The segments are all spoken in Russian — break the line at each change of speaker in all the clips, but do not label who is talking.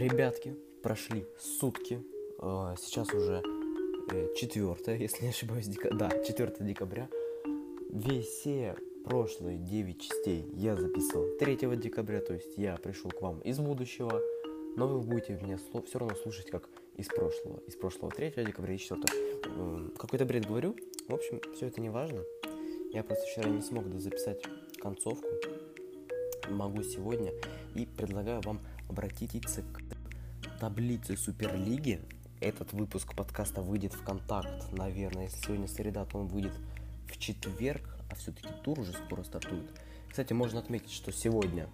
Ребятки, прошли сутки. Э, сейчас уже 4, э, если не ошибаюсь, дека... да, 4 декабря. Все прошлые 9 частей я записывал 3 декабря, то есть я пришел к вам из будущего, но вы будете меня все равно слушать как из прошлого. Из прошлого 3 декабря и 4. Э, какой-то бред говорю. В общем, все это не важно. Я просто вчера не смог записать концовку. Могу сегодня. И предлагаю вам обратиться к таблице Суперлиги. Этот выпуск подкаста выйдет в контакт, наверное. Если сегодня среда, то он выйдет в четверг, а все-таки тур уже скоро стартует. Кстати, можно отметить, что сегодня,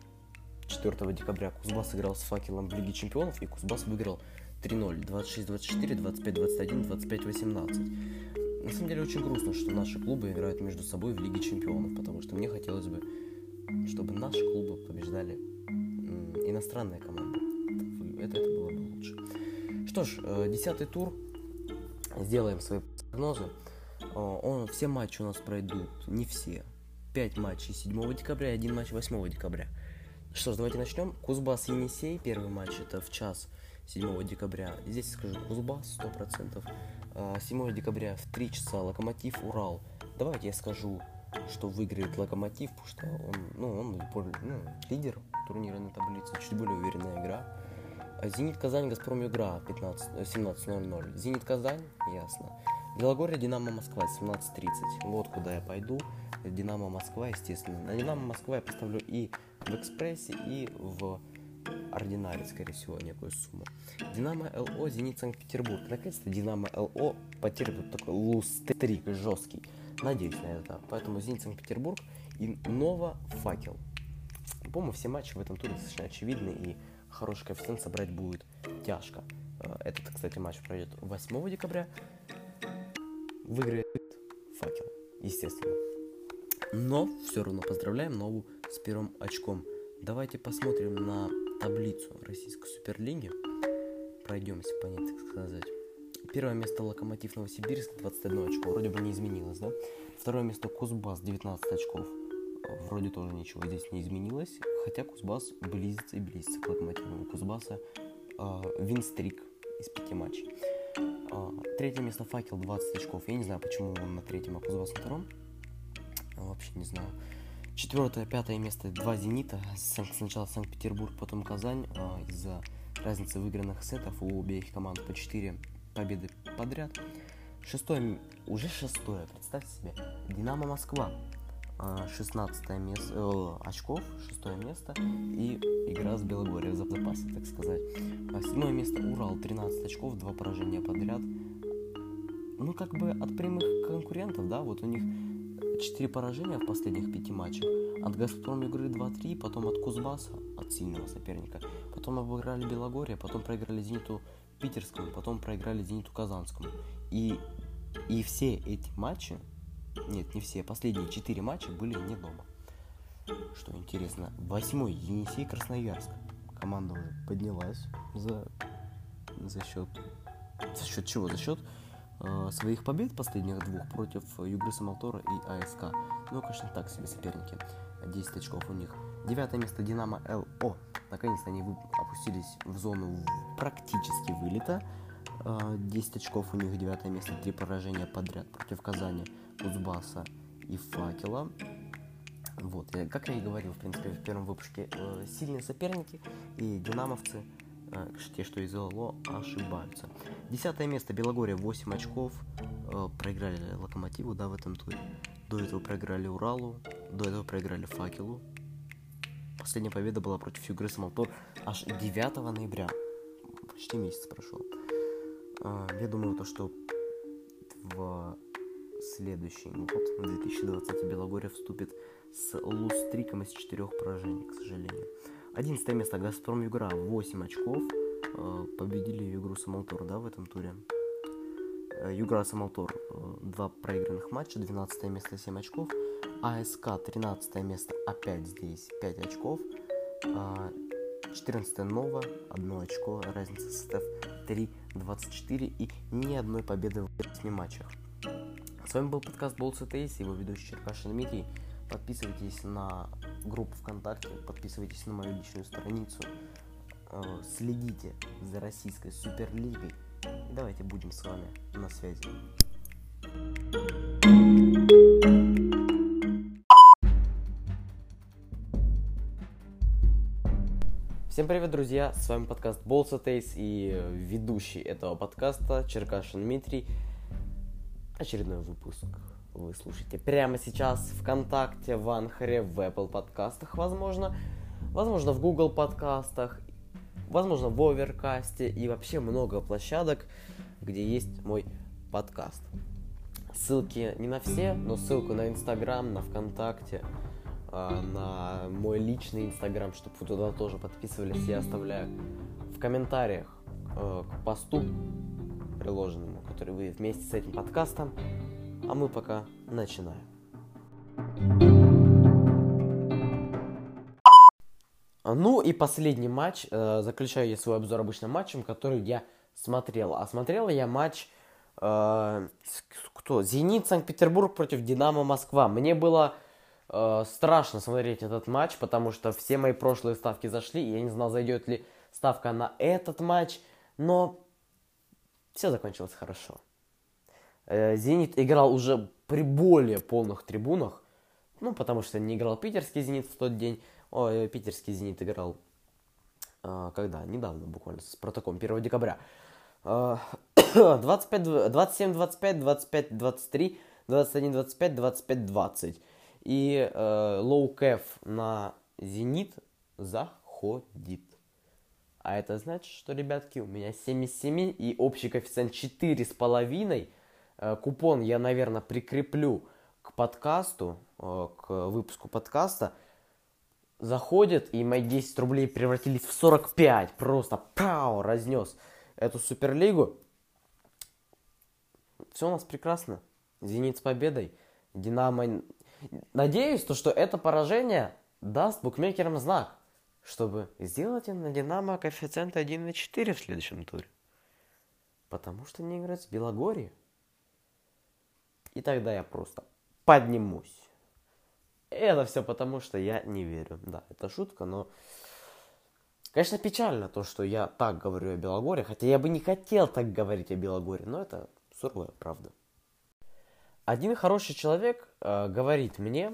4 декабря, Кузбасс играл с факелом в Лиге Чемпионов, и Кузбасс выиграл 3-0, 26-24, 25-21, 25-18. На самом деле очень грустно, что наши клубы играют между собой в Лиге Чемпионов, потому что мне хотелось бы, чтобы наши клубы побеждали иностранные команды. Это, это было бы лучше. Что ж, э, десятый тур. Сделаем свои прогнозы. Он, все матчи у нас пройдут, не все. 5 матчей 7 декабря и 1 матч 8 декабря. Что ж, давайте начнем. Кузбасс Енисей, первый матч это в час 7 декабря. Здесь скажу Кузбасс 100%. 7 декабря в 3 часа Локомотив Урал. Давайте я скажу, что выиграет Локомотив, потому что он, ну, он ну, лидер турнира на таблице, чуть более уверенная игра. А Зенит Казань, Газпром игра 15, 17.00. Зенит Казань, ясно. Белогорье, Динамо Москва 17.30. Вот куда я пойду. Динамо Москва, естественно. На Динамо Москва я поставлю и в Экспрессе, и в Ординаре, скорее всего, некую сумму. Динамо ЛО, Зенит Санкт-Петербург. Наконец-то Динамо ЛО потерпит такой лустрик жесткий. Надеюсь на это. Поэтому Зенит Санкт-Петербург и Нова Факел. По-моему, все матчи в этом туре достаточно очевидны, и хороший коэффициент собрать будет тяжко. Э, этот, кстати, матч пройдет 8 декабря. Выиграет Факел, естественно. Но все равно поздравляем Нову с первым очком. Давайте посмотрим на таблицу Российской Суперлиги. Пройдемся по ней, так сказать. Первое место Локомотив Новосибирск, 21 очко, вроде бы не изменилось, да? Второе место Кузбасс, 19 очков. Вроде тоже ничего здесь не изменилось, хотя Кузбасс близится и близится к Локомотиву. У Кузбасса э, винстрик из пяти матчей. Э, третье место Факел, 20 очков. Я не знаю, почему он на третьем, а Кузбасс на втором. Вообще не знаю. Четвертое, пятое место два «Зенита». Сначала Санкт-Петербург, потом Казань. А, из-за разницы выигранных сетов у обеих команд по 4 победы подряд. Шестое, уже шестое, представьте себе. Динамо Москва. 16 место, э, очков, шестое место. И игра с Белогорьем в запасе, так сказать. А седьмое место Урал, 13 очков, два поражения подряд. Ну, как бы от прямых конкурентов, да, вот у них 4 поражения в последних 5 матчах. От Газпром игры 2-3, потом от Кузбасса, от сильного соперника. Потом обыграли Белогорье, потом проиграли Зениту Питерскому, потом проиграли Зениту Казанскому. И, и все эти матчи, нет, не все, последние 4 матча были не дома. Что интересно, восьмой Енисей Красноярск. Команда уже поднялась за, за счет... За счет чего? За счет э, своих побед последних двух против Югры Самалтора и АСК. Ну, конечно, так себе соперники. 10 очков у них. Девятое место Динамо ЛО. Наконец-то они опустились в зону практически вылета. 10 очков у них, девятое место, три поражения подряд против Казани, Узбаса и Факела. Вот, как я и говорил, в принципе, в первом выпуске, э, сильные соперники и динамовцы – а, те, что из ЛО, ошибаются. Десятое место Белогория, 8 очков. Э, проиграли Локомотиву, да, в этом туре. До этого проиграли Уралу, до этого проиграли Факелу. Последняя победа была против Югры Самалтор аж 9 ноября. Почти месяц прошел. Э, я думаю, то, что в следующий год, 2020, Белогория вступит с лустриком из четырех поражений, к сожалению. 11 место Газпром Югра, 8 очков. Э, победили Югру Самалтор, да, в этом туре. Э, Югра Самалтор, 2 э, проигранных матча, 12 место 7 очков. АСК 13 место, опять здесь 5 очков. 14 Нова, 1 очко, разница составь 3-24 и ни одной победы в 8 матчах. С вами был подкаст Болт ЦТС, его ведущий Черкашин Дмитрий. Подписывайтесь на группу ВКонтакте, подписывайтесь на мою личную страницу. э, следите за российской суперлигой. И давайте будем с вами на связи. Всем привет, друзья! С вами подкаст Taste и ведущий этого подкаста Черкашин Дмитрий. Очередной выпуск вы слушаете прямо сейчас ВКонтакте, в Анхаре, в Apple подкастах, возможно, возможно, в Google подкастах, возможно, в Оверкасте и вообще много площадок, где есть мой подкаст. Ссылки не на все, но ссылку на Инстаграм, на ВКонтакте, а, на мой личный Инстаграм, чтобы вы туда тоже подписывались, я оставляю в комментариях э, к посту приложенному, который вы вместе с этим подкастом а мы пока начинаем. Ну и последний матч. Э, заключаю я свой обзор обычным матчем, который я смотрел. А смотрел я матч э, кто? Зенит Санкт-Петербург против Динамо Москва. Мне было э, страшно смотреть этот матч, потому что все мои прошлые ставки зашли, и я не знал, зайдет ли ставка на этот матч, но все закончилось хорошо. Э, Зенит играл уже при более полных трибунах, ну, потому что не играл питерский Зенит в тот день. Ой, э, питерский Зенит играл, когда? Недавно буквально, с протоколом 1 декабря. 25, 27, 25, 25, 23, 21, 25, 25, 20. И э, low кэф на Зенит заходит. А это значит, что, ребятки, у меня 77 и общий коэффициент 4,5 Э, купон я, наверное, прикреплю к подкасту, э, к выпуску подкаста. Заходит, и мои 10 рублей превратились в 45. Просто пау, разнес эту суперлигу. Все у нас прекрасно. Зенит с победой. Динамо... Надеюсь, то, что это поражение даст букмекерам знак, чтобы сделать на Динамо коэффициент 1,4 в следующем туре. Потому что не играть с Белогорией. И тогда я просто поднимусь. это все потому, что я не верю. Да, это шутка, но... Конечно, печально то, что я так говорю о Белогоре, хотя я бы не хотел так говорить о Белогоре, но это суровая правда. Один хороший человек э, говорит мне,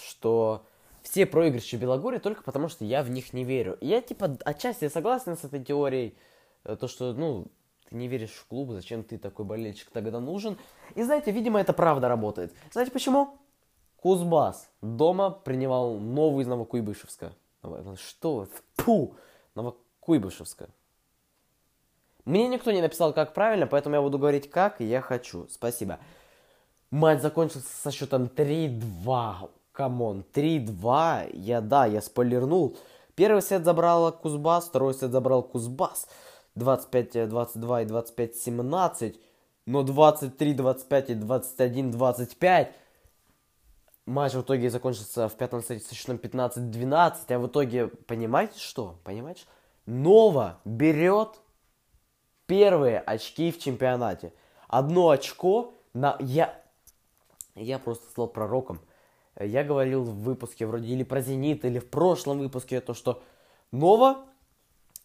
что все проигрыши Белогорья только потому, что я в них не верю. И я, типа, отчасти согласен с этой теорией, э, то, что, ну, ты не веришь в клуб, зачем ты такой болельщик тогда нужен? И знаете, видимо, это правда работает. Знаете почему? Кузбасс дома принимал Нову из Новокуйбышевска. Что? Фу! Новокуйбышевска. Мне никто не написал, как правильно, поэтому я буду говорить, как я хочу. Спасибо. Матч закончился со счетом 3-2. Come on, 3-2. Я, да, я спойлернул. Первый сет забрал Кузбасс, второй сет забрал Кузбасс. 25-22 и 25-17, но 23-25 и 21-25 матч в итоге закончился в пятом сете со счетом 15-12, а в итоге, понимаете что? Понимаете? Нова берет первые очки в чемпионате. Одно очко на... Я, я просто стал пророком. Я говорил в выпуске вроде или про Зенит, или в прошлом выпуске то, что Нова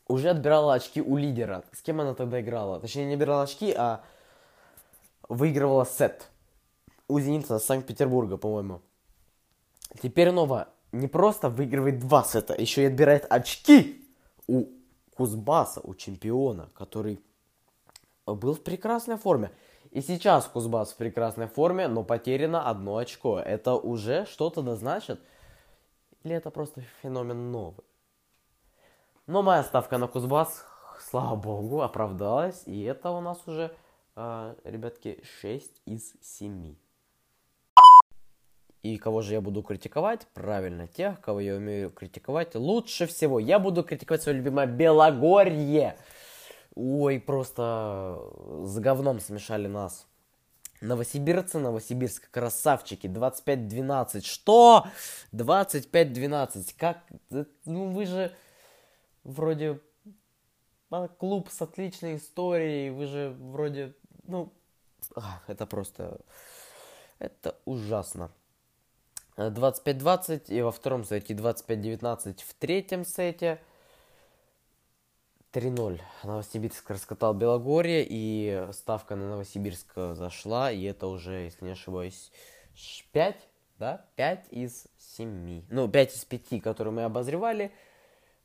уже отбирала очки у лидера. С кем она тогда играла? Точнее, не отбирала очки, а выигрывала сет. У Зенита Санкт-Петербурга, по-моему. Теперь Нова не просто выигрывает два сета, еще и отбирает очки у Кузбасса, у чемпиона, который был в прекрасной форме. И сейчас Кузбасс в прекрасной форме, но потеряно одно очко. Это уже что-то да значит? Или это просто феномен новый? Но моя ставка на Кузбасс, слава богу, оправдалась. И это у нас уже, э, ребятки, 6 из 7. И кого же я буду критиковать? Правильно, тех, кого я умею критиковать лучше всего. Я буду критиковать свое любимое Белогорье. Ой, просто с говном смешали нас. Новосибирцы, Новосибирск, красавчики, 25-12. Что? 25-12. Как? Ну вы же вроде клуб с отличной историей, вы же вроде, ну, это просто, это ужасно. 25-20 и во втором сете 25-19 в третьем сете. 3-0. Новосибирск раскатал Белогорье, и ставка на Новосибирск зашла, и это уже, если не ошибаюсь, 5, да? 5 из 7. Ну, 5 из 5, которые мы обозревали,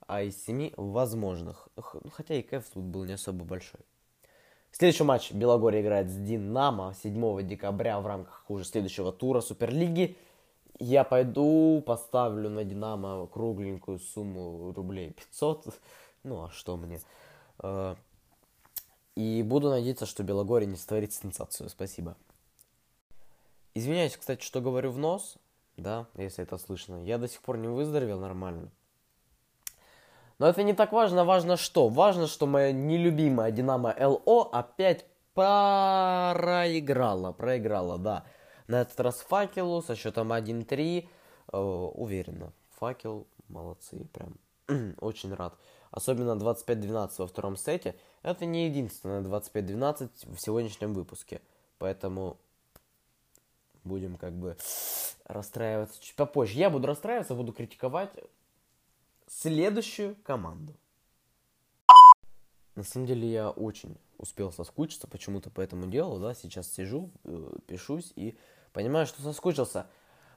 а из 7 возможных. Ну, хотя и кэф тут был не особо большой. Следующий матч Белогорье играет с Динамо 7 декабря в рамках уже следующего тура Суперлиги. Я пойду поставлю на Динамо кругленькую сумму рублей 500. Ну, а что мне? Э, и буду надеяться, что Белогорье не створит сенсацию. Спасибо. Извиняюсь, кстати, что говорю в нос, да, если это слышно. Я до сих пор не выздоровел нормально. Но это не так важно. Важно что? Важно, что моя нелюбимая Динамо ЛО опять проиграла. Проиграла, да. На этот раз факелу со счетом 1-3. Э, уверенно. Факел, молодцы, прям. Очень рад. Особенно 25-12 во втором сете. Это не единственное 25-12 в сегодняшнем выпуске. Поэтому будем как бы расстраиваться чуть попозже. Я буду расстраиваться, буду критиковать следующую команду. На самом деле я очень успел соскучиться почему-то по этому делу, да, сейчас сижу, э, пишусь и понимаю, что соскучился.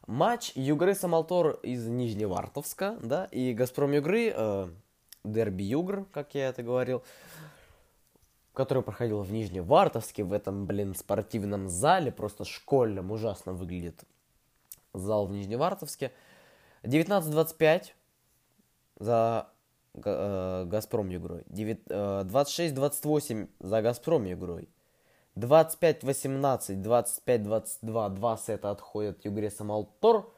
Матч Югры Самалтор из Нижневартовска, да, и Газпром Югры, э, дерби Югр, как я это говорил, который проходил в Нижневартовске, в этом, блин, спортивном зале, просто школьном, ужасно выглядит зал в Нижневартовске. 19-25 за э, Газпром Югрой. 26-28 э, за Газпром Югрой. 25-18, 25-22, два сета отходят Югре Самалтор.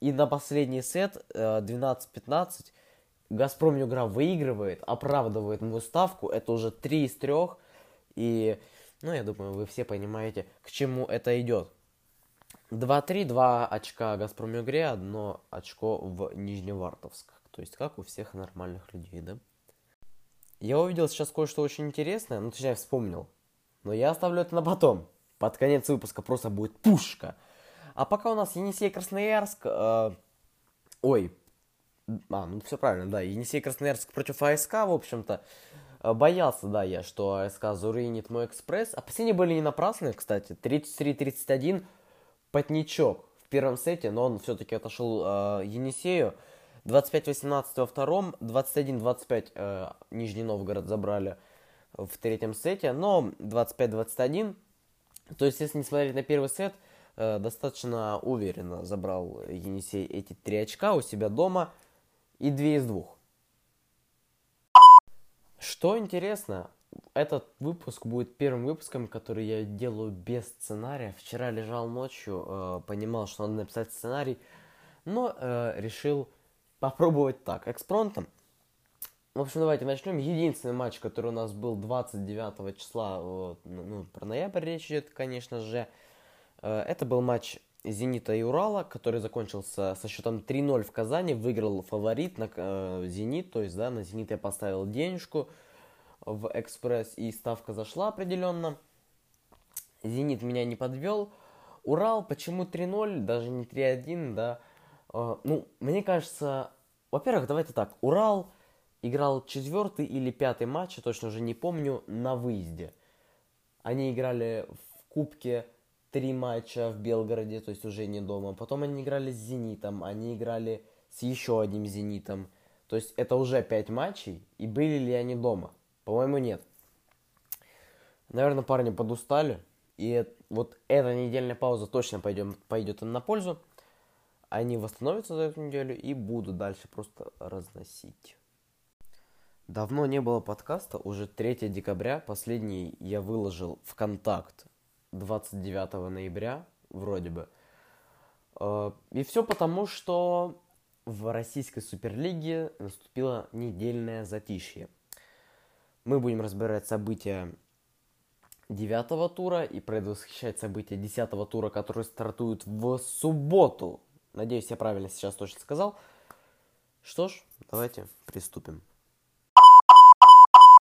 И на последний сет 12-15 э, Газпром Югра выигрывает, оправдывает мою ставку. Это уже 3 из 3. И, ну, я думаю, вы все понимаете, к чему это идет. 2-3, 2 очка Газпром Югре, одно очко в Нижневартовск. То есть, как у всех нормальных людей, да? Я увидел сейчас кое-что очень интересное, ну, точнее, вспомнил. Но я оставлю это на потом. Под конец выпуска просто будет пушка. А пока у нас Енисей Красноярск... Э, ой. А, ну все правильно, да. Енисей Красноярск против АСК, в общем-то. Э, боялся, да, я, что АСК зарынит мой экспресс. Опасения были не напрасны, кстати. 33-31. Потничок в первом сете, но он все-таки отошел э, Енисею. 25-18 во втором, 21-25 э, Нижний Новгород забрали в третьем сете, но 25-21, то есть если не смотреть на первый сет, э, достаточно уверенно забрал Енисей эти три очка у себя дома и две из двух. Что интересно, этот выпуск будет первым выпуском, который я делаю без сценария. Вчера лежал ночью, э, понимал, что надо написать сценарий, но э, решил попробовать так, экспронтом. В общем, давайте начнем. Единственный матч, который у нас был 29 числа, вот, ну, ну, про ноябрь речь идет, конечно же, э, это был матч Зенита и Урала, который закончился со счетом 3-0 в Казани, выиграл фаворит на э, Зенит, то есть, да, на Зенит я поставил денежку в Экспресс, и ставка зашла определенно. Зенит меня не подвел. Урал, почему 3-0, даже не 3-1, да, э, ну, мне кажется, во-первых, давайте так. Урал играл четвертый или пятый матч, я точно уже не помню, на выезде. Они играли в Кубке три матча в Белгороде, то есть уже не дома. Потом они играли с Зенитом, они играли с еще одним Зенитом. То есть это уже пять матчей, и были ли они дома? По-моему, нет. Наверное, парни подустали, и вот эта недельная пауза точно пойдем, пойдет им на пользу они восстановятся за эту неделю и будут дальше просто разносить. Давно не было подкаста, уже 3 декабря, последний я выложил в контакт 29 ноября, вроде бы. Э, и все потому, что в российской суперлиге наступило недельное затишье. Мы будем разбирать события девятого тура и предвосхищать события десятого тура, которые стартуют в субботу, Надеюсь, я правильно сейчас точно сказал. Что ж, давайте приступим.